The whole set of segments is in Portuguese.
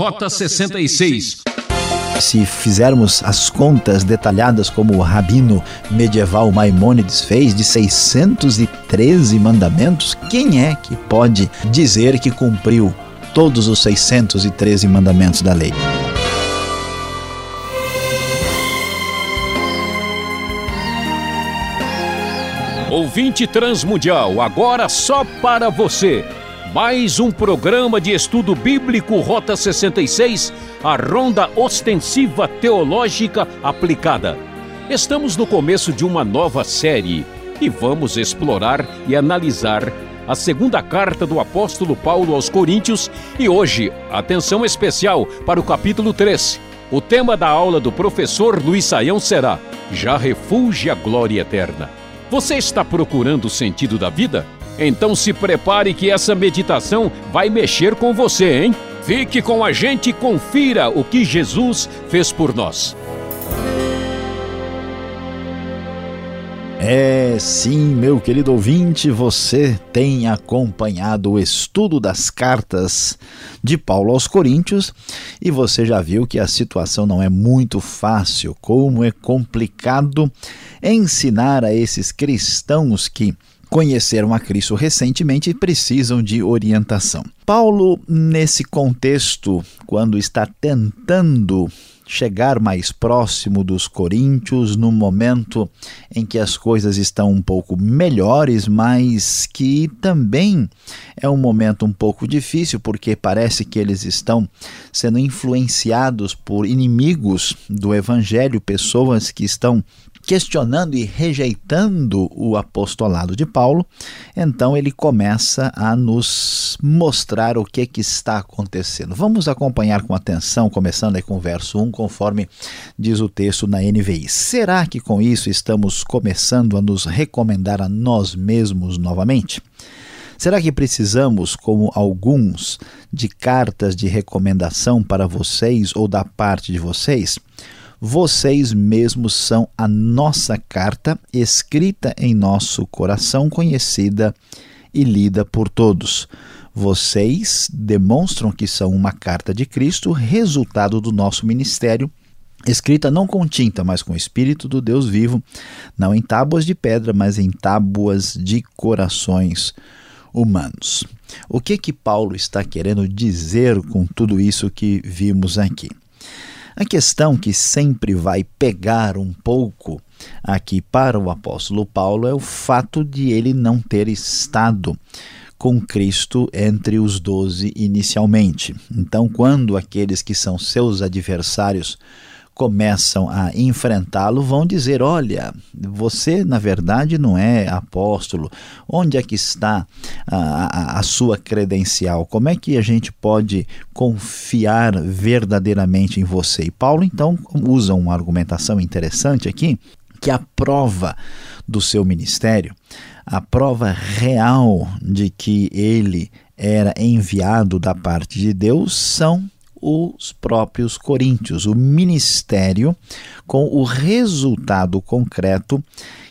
Rota 66. Se fizermos as contas detalhadas como o rabino medieval Maimônides fez, de 613 mandamentos, quem é que pode dizer que cumpriu todos os 613 mandamentos da lei? Ouvinte Transmundial, agora só para você. Mais um programa de estudo bíblico Rota 66, a ronda ostensiva teológica aplicada. Estamos no começo de uma nova série e vamos explorar e analisar a segunda carta do apóstolo Paulo aos Coríntios e hoje, atenção especial para o capítulo 3. O tema da aula do professor Luiz Saião será Já refugia a glória eterna. Você está procurando o sentido da vida? Então se prepare que essa meditação vai mexer com você, hein? Fique com a gente e confira o que Jesus fez por nós. É, sim, meu querido ouvinte, você tem acompanhado o estudo das cartas de Paulo aos Coríntios e você já viu que a situação não é muito fácil, como é complicado ensinar a esses cristãos que conheceram a Cristo recentemente e precisam de orientação. Paulo, nesse contexto, quando está tentando chegar mais próximo dos coríntios no momento em que as coisas estão um pouco melhores, mas que também é um momento um pouco difícil porque parece que eles estão sendo influenciados por inimigos do evangelho, pessoas que estão questionando e rejeitando o apostolado de Paulo, então ele começa a nos mostrar o que, que está acontecendo. Vamos acompanhar com atenção, começando aí com o verso 1, conforme diz o texto na NVI. Será que com isso estamos começando a nos recomendar a nós mesmos novamente? Será que precisamos, como alguns, de cartas de recomendação para vocês ou da parte de vocês? Vocês mesmos são a nossa carta escrita em nosso coração, conhecida e lida por todos. Vocês demonstram que são uma carta de Cristo, resultado do nosso ministério, escrita não com tinta, mas com o Espírito do Deus vivo, não em tábuas de pedra, mas em tábuas de corações humanos. O que que Paulo está querendo dizer com tudo isso que vimos aqui? A questão que sempre vai pegar um pouco aqui para o apóstolo Paulo é o fato de ele não ter estado com Cristo entre os doze inicialmente. Então, quando aqueles que são seus adversários começam a enfrentá-lo vão dizer: Olha, você na verdade não é apóstolo, onde é que está a, a, a, sua credencial? Como é que a gente pode confiar verdadeiramente em você? E Paulo então usa uma argumentação interessante aqui, que a prova do seu ministério, a prova real de que ele era enviado da parte de Deus são os próprios coríntios, o ministério com o resultado concreto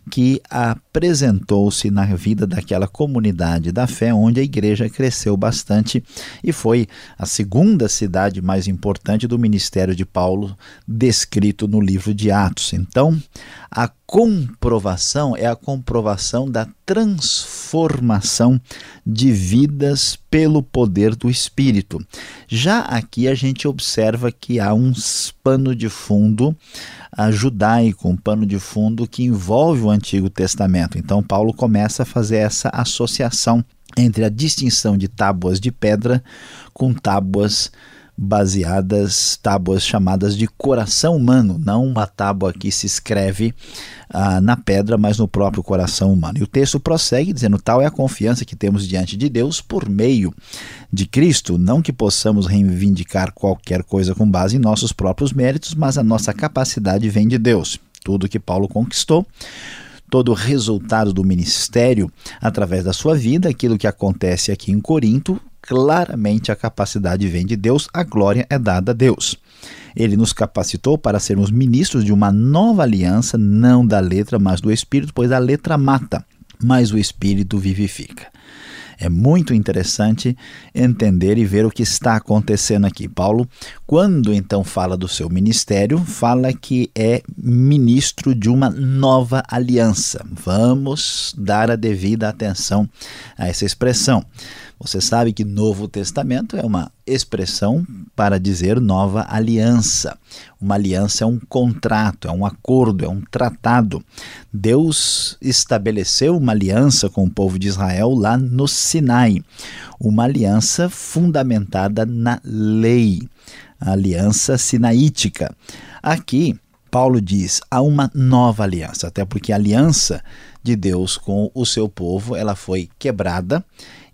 que apresentou-se na vida daquela comunidade da fé, onde a igreja cresceu bastante e foi a segunda cidade mais importante do ministério de Paulo, descrito no livro de Atos. Então, a comprovação é a comprovação da transformação de vidas pelo poder do Espírito. Já aqui a gente observa que há um pano de fundo judaico, um pano de fundo que envolve o Antigo Testamento. Então, Paulo começa a fazer essa associação entre a distinção de tábuas de pedra com tábuas baseadas, tábuas chamadas de coração humano, não uma tábua que se escreve ah, na pedra, mas no próprio coração humano. E o texto prossegue dizendo: tal é a confiança que temos diante de Deus por meio de Cristo, não que possamos reivindicar qualquer coisa com base em nossos próprios méritos, mas a nossa capacidade vem de Deus. Tudo que Paulo conquistou todo o resultado do ministério através da sua vida, aquilo que acontece aqui em Corinto, claramente a capacidade vem de Deus, a glória é dada a Deus. Ele nos capacitou para sermos ministros de uma nova aliança, não da letra, mas do Espírito, pois a letra mata, mas o Espírito vivifica. É muito interessante entender e ver o que está acontecendo aqui. Paulo, quando então fala do seu ministério, fala que é ministro de uma nova aliança. Vamos dar a devida atenção a essa expressão. Você sabe que Novo Testamento é uma expressão para dizer nova aliança. Uma aliança é um contrato, é um acordo, é um tratado. Deus estabeleceu uma aliança com o povo de Israel lá no Sinai, uma aliança fundamentada na lei, a aliança sinaítica. Aqui, Paulo diz, há uma nova aliança, até porque a aliança de Deus com o seu povo, ela foi quebrada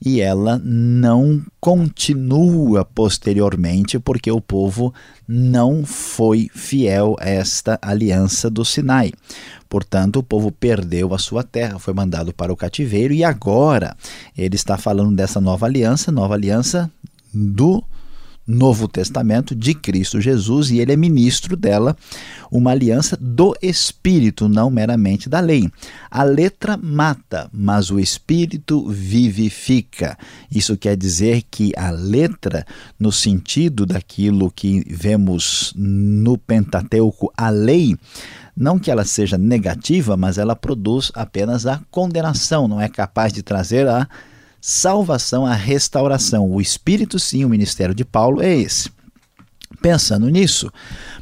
e ela não continua posteriormente porque o povo não foi fiel a esta aliança do Sinai. Portanto, o povo perdeu a sua terra, foi mandado para o cativeiro e agora ele está falando dessa nova aliança, nova aliança do Novo Testamento de Cristo Jesus e ele é ministro dela, uma aliança do Espírito, não meramente da lei. A letra mata, mas o Espírito vivifica. Isso quer dizer que a letra, no sentido daquilo que vemos no Pentateuco, a lei, não que ela seja negativa, mas ela produz apenas a condenação, não é capaz de trazer a salvação, a restauração. O Espírito, sim, o ministério de Paulo é esse. Pensando nisso,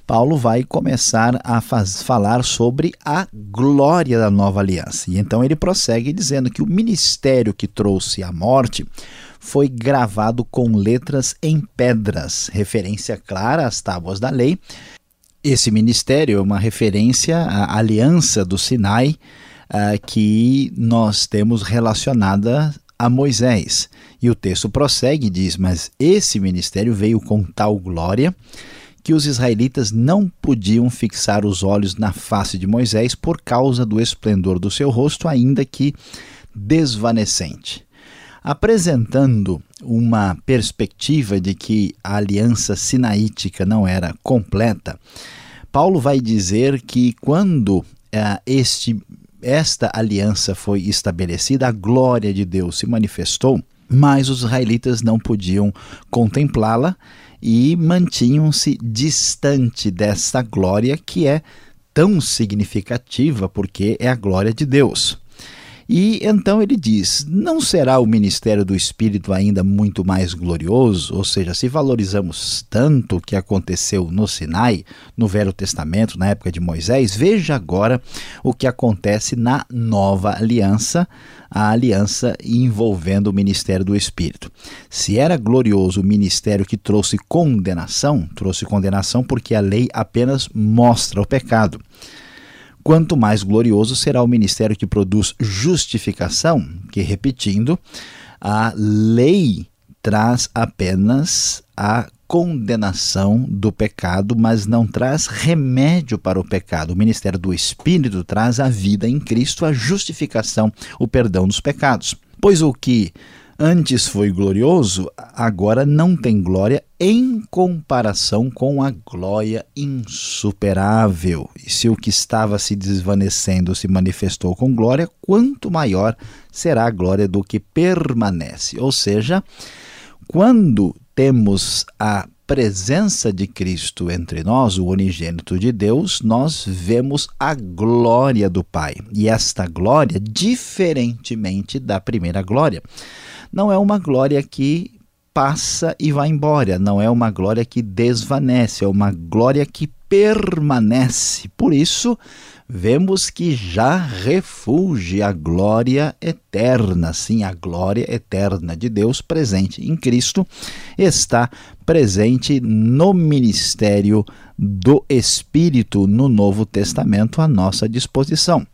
Paulo vai começar a faz, falar sobre a glória da nova aliança. E então ele prossegue dizendo que o ministério que trouxe a morte foi gravado com letras em pedras, referência clara às tábuas da lei. Esse ministério é uma referência à aliança do Sinai, uh, que nós temos relacionada a Moisés. E o texto prossegue e diz: Mas esse ministério veio com tal glória que os israelitas não podiam fixar os olhos na face de Moisés por causa do esplendor do seu rosto, ainda que desvanecente. Apresentando uma perspectiva de que a aliança sinaítica não era completa, Paulo vai dizer que quando uh, este esta aliança foi estabelecida, a glória de Deus se manifestou, mas os israelitas não podiam contemplá-la e mantinham-se distante dessa glória que é tão significativa porque é a glória de Deus. E então ele diz: não será o ministério do Espírito ainda muito mais glorioso? Ou seja, se valorizamos tanto o que aconteceu no Sinai, no Velho Testamento, na época de Moisés, veja agora o que acontece na nova aliança, a aliança envolvendo o ministério do Espírito. Se era glorioso o ministério que trouxe condenação, trouxe condenação porque a lei apenas mostra o pecado quanto mais glorioso será o ministério que produz justificação, que, repetindo, a lei traz apenas a condenação do pecado, mas não traz remédio para o pecado. O ministério do Espírito traz a vida em Cristo, a justificação, o perdão dos pecados. Pois o que antes foi glorioso, agora não tem glória em comparação com a glória insuperável. E se o que estava se desvanecendo se manifestou com glória, quanto maior será a glória do que permanece. Ou seja, quando temos a presença de Cristo entre nós, o unigênito de Deus, nós vemos a glória do Pai. E esta glória, diferentemente da primeira glória, não é uma glória que passa e vai embora, não é uma glória que desvanece, é uma glória que permanece. Por isso, vemos que já refulge a glória eterna. Sim, a glória eterna de Deus presente em Cristo está presente no ministério do Espírito no Novo Testamento à nossa disposição.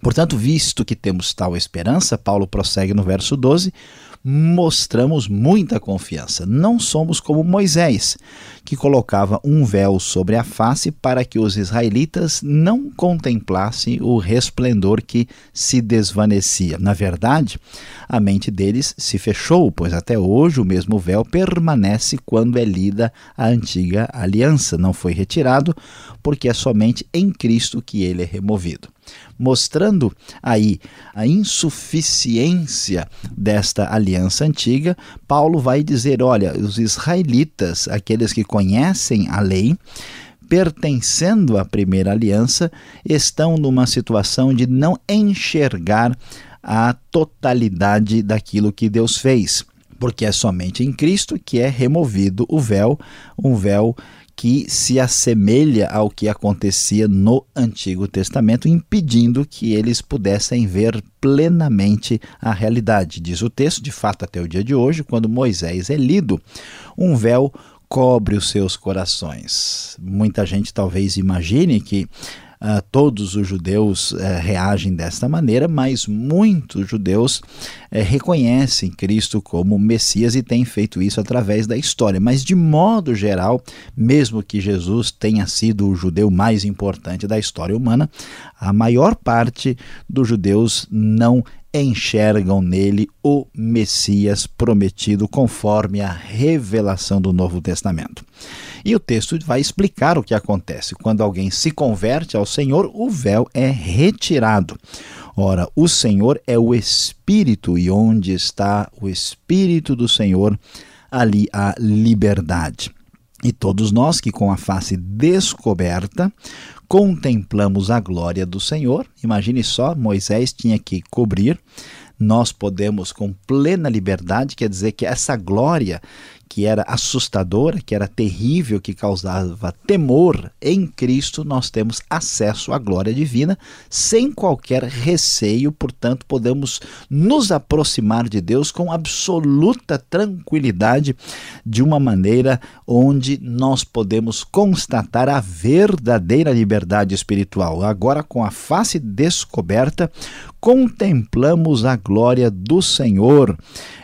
Portanto, visto que temos tal esperança, Paulo prossegue no verso 12: mostramos muita confiança. Não somos como Moisés, que colocava um véu sobre a face para que os israelitas não contemplassem o resplendor que se desvanecia. Na verdade, a mente deles se fechou, pois até hoje o mesmo véu permanece quando é lida a antiga aliança. Não foi retirado, porque é somente em Cristo que ele é removido mostrando aí a insuficiência desta aliança antiga, Paulo vai dizer: olha, os israelitas, aqueles que conhecem a lei, pertencendo à primeira aliança, estão numa situação de não enxergar a totalidade daquilo que Deus fez. Porque é somente em Cristo que é removido o véu, um véu que se assemelha ao que acontecia no Antigo Testamento, impedindo que eles pudessem ver plenamente a realidade. Diz o texto, de fato, até o dia de hoje, quando Moisés é lido, um véu cobre os seus corações. Muita gente talvez imagine que Uh, todos os judeus uh, reagem desta maneira, mas muitos judeus uh, reconhecem Cristo como Messias e têm feito isso através da história. Mas, de modo geral, mesmo que Jesus tenha sido o judeu mais importante da história humana, a maior parte dos judeus não enxergam nele o Messias prometido conforme a revelação do Novo Testamento. E o texto vai explicar o que acontece. Quando alguém se converte ao Senhor, o véu é retirado. Ora, o Senhor é o Espírito, e onde está o Espírito do Senhor, ali há liberdade. E todos nós que, com a face descoberta, contemplamos a glória do Senhor. Imagine só, Moisés tinha que cobrir. Nós podemos, com plena liberdade, quer dizer que essa glória que era assustadora, que era terrível, que causava temor, em Cristo nós temos acesso à glória divina sem qualquer receio, portanto, podemos nos aproximar de Deus com absoluta tranquilidade, de uma maneira onde nós podemos constatar a verdadeira liberdade espiritual. Agora, com a face descoberta, contemplamos a glória do Senhor.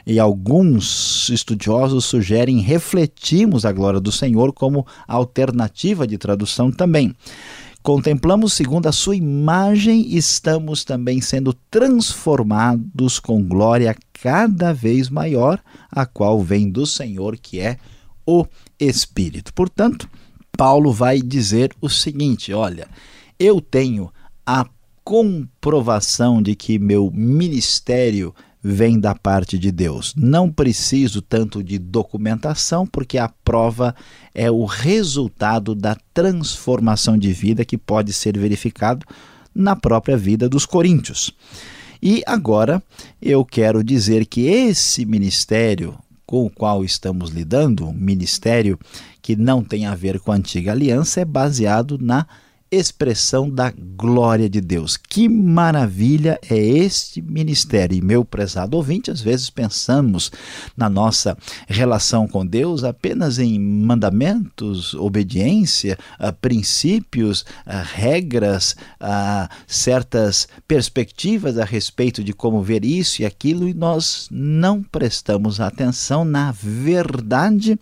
E alguns estudiosos sugerem refletimos a glória do Senhor como alternativa de tradução também. Contemplamos segundo a sua imagem estamos também sendo transformados com glória cada vez maior, a qual vem do Senhor, que é o Espírito. Portanto, Paulo vai dizer o seguinte: olha, eu tenho a comprovação de que meu ministério vem da parte de Deus. Não preciso tanto de documentação, porque a prova é o resultado da transformação de vida que pode ser verificado na própria vida dos coríntios. E agora eu quero dizer que esse ministério com o qual estamos lidando, um ministério que não tem a ver com a antiga aliança, é baseado na expressão da glória de Deus. Que maravilha é este ministério! E meu prezado ouvinte, às vezes pensamos na nossa relação com Deus apenas em mandamentos, obediência, princípios, regras, certas perspectivas a respeito de como ver isso e aquilo, e nós não prestamos atenção na verdade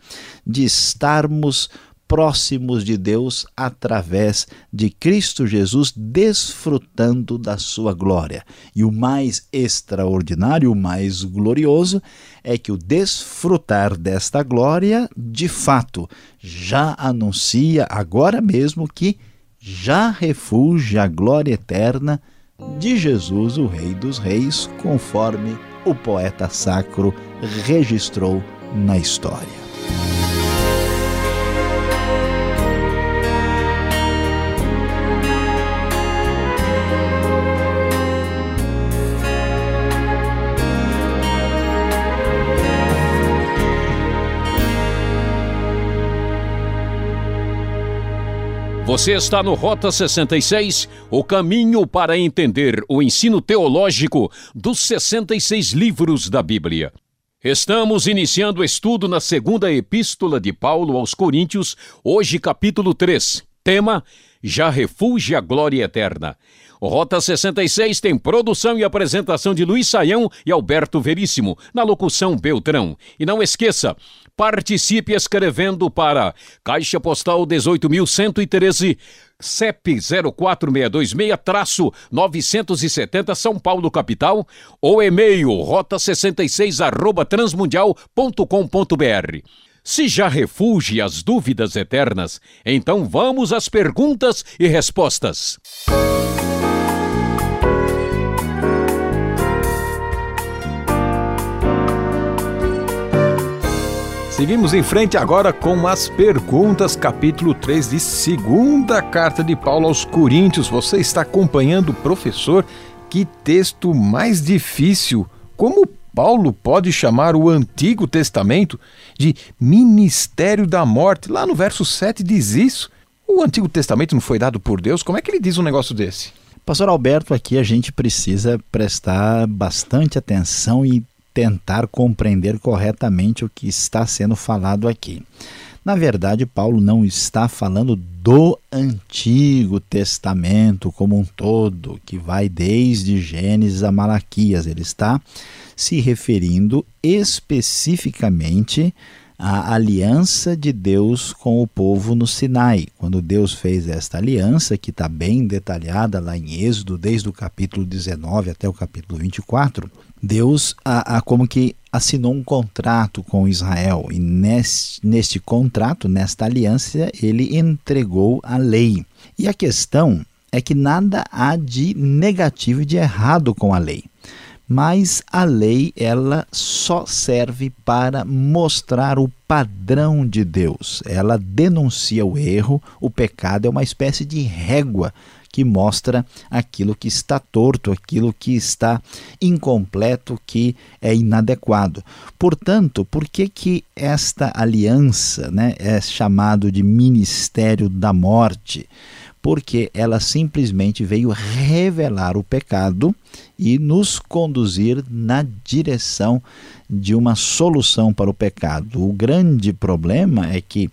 de estarmos próximos de Deus através de Cristo Jesus, desfrutando da sua glória. E o mais extraordinário, o mais glorioso, é que o desfrutar desta glória, de fato, já anuncia agora mesmo que já refugia a glória eterna de Jesus, o Rei dos Reis, conforme o poeta sacro registrou na história. Você está no Rota 66, o caminho para entender o ensino teológico dos 66 livros da Bíblia. Estamos iniciando o estudo na segunda epístola de Paulo aos Coríntios, hoje capítulo 3. Tema: Já refugia a glória eterna. Rota 66 tem produção e apresentação de Luiz Saião e Alberto Veríssimo, na locução Beltrão. E não esqueça, participe escrevendo para Caixa Postal 18.113, CEP 04626-970 São Paulo, capital, ou e-mail rota66 arroba transmundial.com.br. Se já refugie as dúvidas eternas, então vamos às perguntas e respostas. Seguimos em frente agora com as perguntas, capítulo 3 de segunda carta de Paulo aos Coríntios. Você está acompanhando, professor? Que texto mais difícil! Como Paulo pode chamar o Antigo Testamento de ministério da morte? Lá no verso 7 diz isso. O Antigo Testamento não foi dado por Deus? Como é que ele diz um negócio desse? Pastor Alberto, aqui a gente precisa prestar bastante atenção e tentar compreender corretamente o que está sendo falado aqui. Na verdade, Paulo não está falando do Antigo Testamento como um todo, que vai desde Gênesis a Malaquias. Ele está se referindo especificamente à aliança de Deus com o povo no Sinai. Quando Deus fez esta aliança, que está bem detalhada lá em Êxodo, desde o capítulo 19 até o capítulo 24, Deus a, a, como que assinou um contrato com Israel e neste, neste contrato, nesta aliança, ele entregou a lei. E a questão é que nada há de negativo e de errado com a lei. Mas a lei ela só serve para mostrar o padrão de Deus. Ela denuncia o erro, o pecado é uma espécie de régua que mostra aquilo que está torto, aquilo que está incompleto, que é inadequado. Portanto, por que que esta aliança, né, é chamado de ministério da morte? Porque ela simplesmente veio revelar o pecado e nos conduzir na direção de uma solução para o pecado. O grande problema é que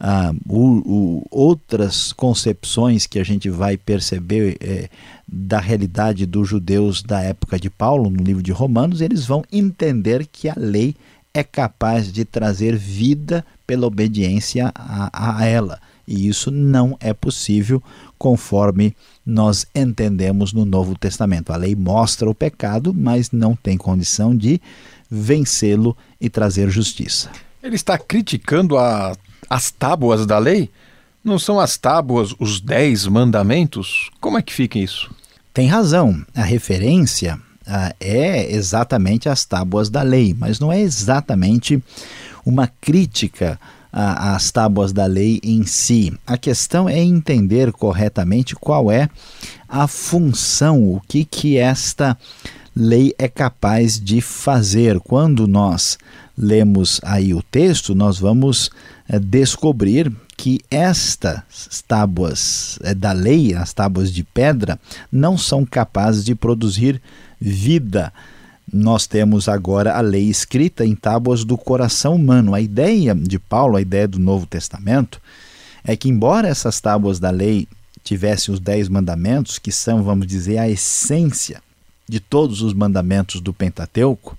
ah, o, o, outras concepções que a gente vai perceber é, da realidade dos judeus da época de Paulo, no livro de Romanos, eles vão entender que a lei é capaz de trazer vida pela obediência a, a ela. E isso não é possível conforme nós entendemos no Novo Testamento. A lei mostra o pecado, mas não tem condição de vencê-lo e trazer justiça. Ele está criticando a as tábuas da lei? Não são as tábuas os dez mandamentos? Como é que fica isso? Tem razão. A referência ah, é exatamente as tábuas da lei, mas não é exatamente uma crítica às tábuas da lei em si. A questão é entender corretamente qual é a função, o que, que esta lei é capaz de fazer. Quando nós lemos aí o texto, nós vamos é, descobrir que estas tábuas é, da lei, as tábuas de pedra, não são capazes de produzir vida. Nós temos agora a lei escrita em tábuas do coração humano. A ideia de Paulo, a ideia do Novo Testamento, é que, embora essas tábuas da lei tivessem os dez mandamentos, que são, vamos dizer, a essência de todos os mandamentos do Pentateuco,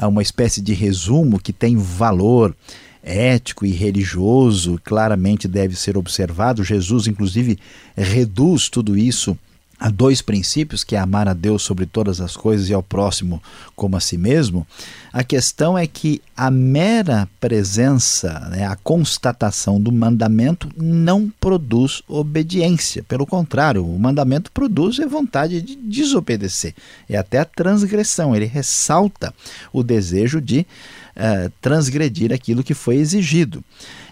uma espécie de resumo que tem valor ético e religioso, claramente deve ser observado. Jesus, inclusive, reduz tudo isso a dois princípios, que é amar a Deus sobre todas as coisas e ao próximo como a si mesmo, a questão é que a mera presença, né, a constatação do mandamento não produz obediência. Pelo contrário, o mandamento produz a vontade de desobedecer. É até a transgressão. Ele ressalta o desejo de uh, transgredir aquilo que foi exigido.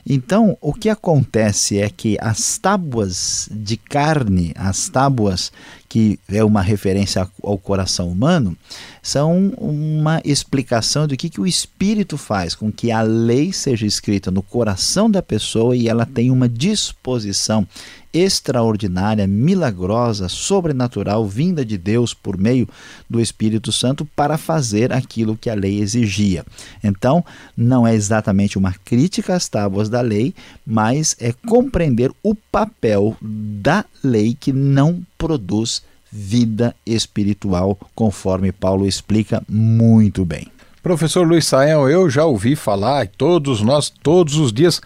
Então, o que acontece é que as tábuas de carne, as tábuas que é uma referência ao coração humano, são uma explicação do que, que o Espírito faz com que a lei seja escrita no coração da pessoa e ela tenha uma disposição extraordinária, milagrosa, sobrenatural, vinda de Deus por meio do Espírito Santo para fazer aquilo que a lei exigia. Então, não é exatamente uma crítica às tábuas da lei, mas é compreender o papel da lei que não produz vida espiritual, conforme Paulo explica muito bem. Professor Luiz Sael, eu já ouvi falar, todos nós, todos os dias,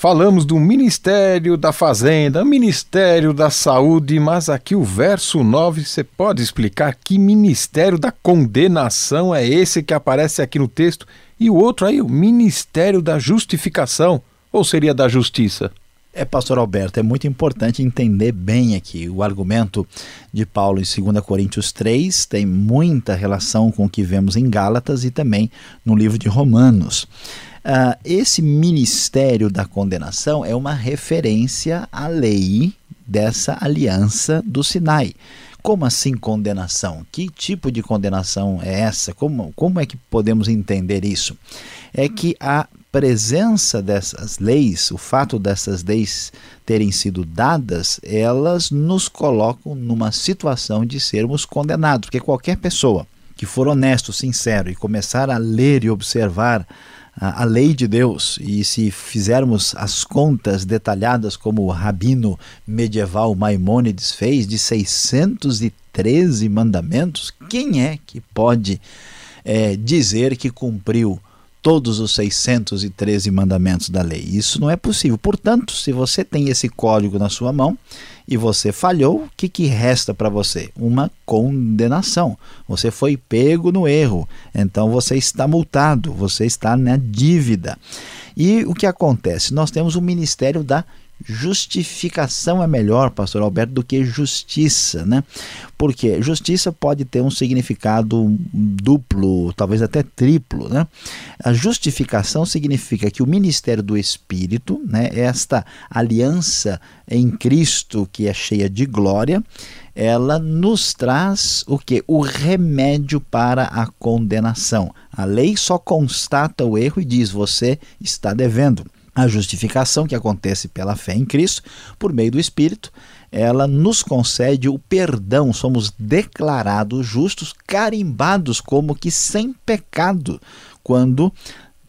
falamos do Ministério da Fazenda, Ministério da Saúde, mas aqui o verso 9, você pode explicar que ministério da condenação é esse que aparece aqui no texto? E o outro aí, o Ministério da Justificação, ou seria da Justiça? É, pastor Alberto, é muito importante entender bem aqui o argumento de Paulo em 2 Coríntios 3, tem muita relação com o que vemos em Gálatas e também no livro de Romanos. Uh, esse ministério da condenação é uma referência à lei dessa aliança do Sinai. Como assim condenação? Que tipo de condenação é essa? Como, como é que podemos entender isso? É que a presença dessas leis, o fato dessas leis terem sido dadas, elas nos colocam numa situação de sermos condenados, porque qualquer pessoa que for honesto, sincero e começar a ler e observar a, lei de Deus, e se fizermos as contas detalhadas como o rabino medieval Maimônides fez, de 613 mandamentos, quem é que pode é, dizer que cumpriu todos os 613 mandamentos da lei. Isso não é possível. Portanto, se você tem esse código na sua mão e você falhou, o que, que resta para você? Uma condenação. Você foi pego no erro, então você está multado, você está na dívida. E o que acontece? Nós temos o ministério da Justificação é melhor, pastor Alberto, do que justiça, né? Porque justiça pode ter um significado duplo, talvez até triplo, né? A justificação significa que o ministério do Espírito, né, esta aliança em Cristo que é cheia de glória, ela nos traz o que? O remédio para a condenação. A lei só constata o erro e diz: você está devendo. A justificação que acontece pela fé em Cristo, por meio do Espírito, ela nos concede o perdão, somos declarados justos, carimbados como que sem pecado, quando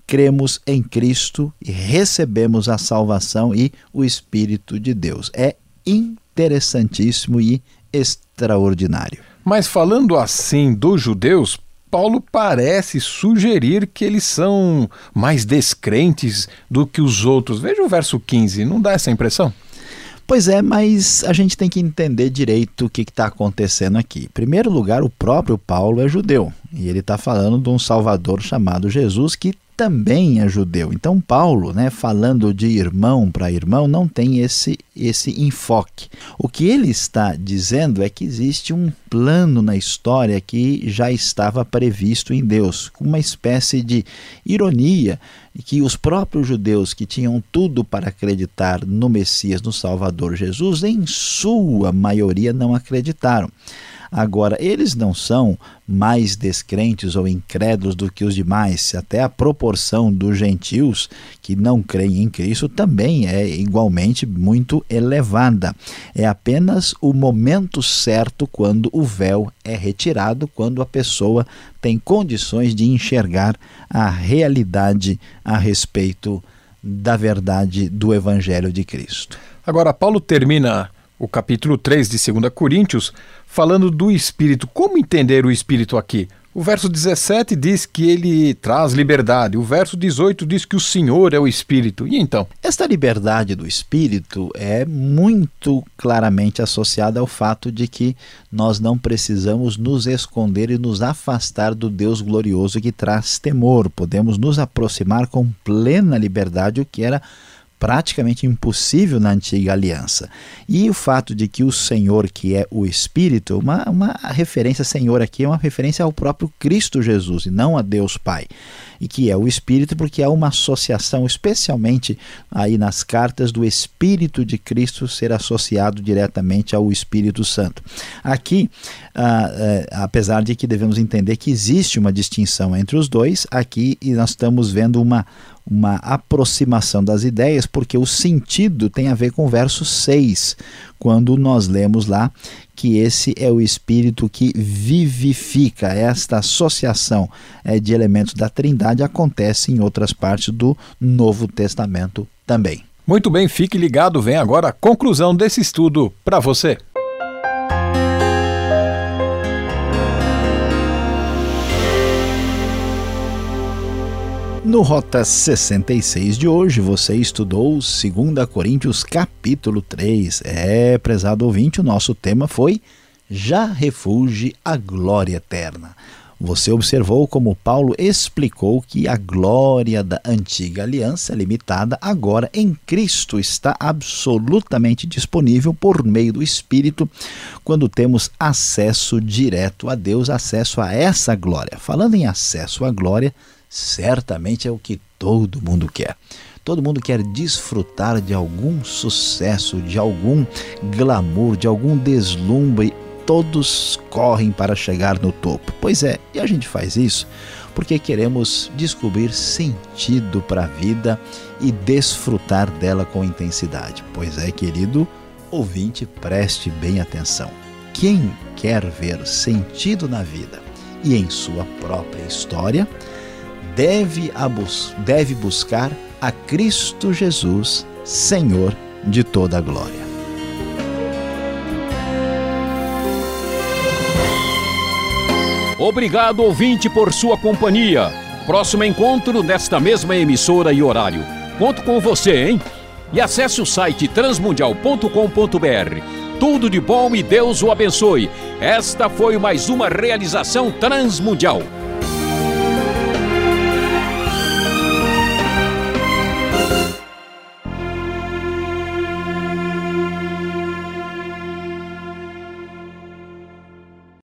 cremos em Cristo e recebemos a salvação e o Espírito de Deus. É interessantíssimo e extraordinário. Mas falando assim dos judeus, Paulo parece sugerir que eles são mais descrentes do que os outros. Veja o verso 15, não dá essa impressão? Pois é, mas a gente tem que entender direito o que está acontecendo aqui. Em primeiro lugar, o próprio Paulo é judeu e ele está falando de um Salvador chamado Jesus que também é judeu. Então Paulo, né, falando de irmão para irmão, não tem esse esse enfoque. O que ele está dizendo é que existe um plano na história que já estava previsto em Deus, uma espécie de ironia que os próprios judeus que tinham tudo para acreditar no Messias, no Salvador Jesus, em sua maioria não acreditaram. Agora, eles não são mais descrentes ou incrédulos do que os demais, até a proporção dos gentios que não creem em Cristo também é igualmente muito elevada. É apenas o momento certo quando o véu é retirado, quando a pessoa tem condições de enxergar a realidade a respeito da verdade do Evangelho de Cristo. Agora, Paulo termina o capítulo 3 de 2 Coríntios, falando do Espírito. Como entender o Espírito aqui? O verso 17 diz que ele traz liberdade. O verso 18 diz que o Senhor é o Espírito. E então? Esta liberdade do Espírito é muito claramente associada ao fato de que nós não precisamos nos esconder e nos afastar do Deus glorioso que traz temor. Podemos nos aproximar com plena liberdade, o que era praticamente impossível na antiga aliança. E o fato de que o Senhor, que é o Espírito, uma, uma referência Senhor aqui é uma referência ao próprio Cristo Jesus e não a Deus Pai e que é o Espírito, porque há uma associação, especialmente aí nas cartas, do Espírito de Cristo ser associado diretamente ao Espírito Santo. Aqui, ah, eh, apesar de que devemos entender que existe uma distinção entre os dois, aqui nós estamos vendo uma, uma aproximação das ideias, porque o sentido tem a ver com o verso 6, quando nós lemos lá que esse é o Espírito que vivifica. Esta associação é, de elementos da Trindade acontece em outras partes do Novo Testamento também. Muito bem, fique ligado, vem agora a conclusão desse estudo para você. No Rota 66 de hoje, você estudou 2 Coríntios capítulo 3. É, prezado ouvinte, o nosso tema foi Já refugie a glória eterna. Você observou como Paulo explicou que a glória da antiga aliança limitada agora em Cristo está absolutamente disponível por meio do Espírito, quando temos acesso direto a Deus, acesso a essa glória. Falando em acesso à glória, certamente é o que todo mundo quer. Todo mundo quer desfrutar de algum sucesso, de algum glamour, de algum deslumbre. Todos correm para chegar no topo. Pois é, e a gente faz isso porque queremos descobrir sentido para a vida e desfrutar dela com intensidade. Pois é, querido ouvinte, preste bem atenção. Quem quer ver sentido na vida e em sua própria história, deve, deve buscar a Cristo Jesus, Senhor de toda a glória. Obrigado, ouvinte, por sua companhia. Próximo encontro nesta mesma emissora e horário. Conto com você, hein? E acesse o site transmundial.com.br. Tudo de bom e Deus o abençoe. Esta foi mais uma realização transmundial.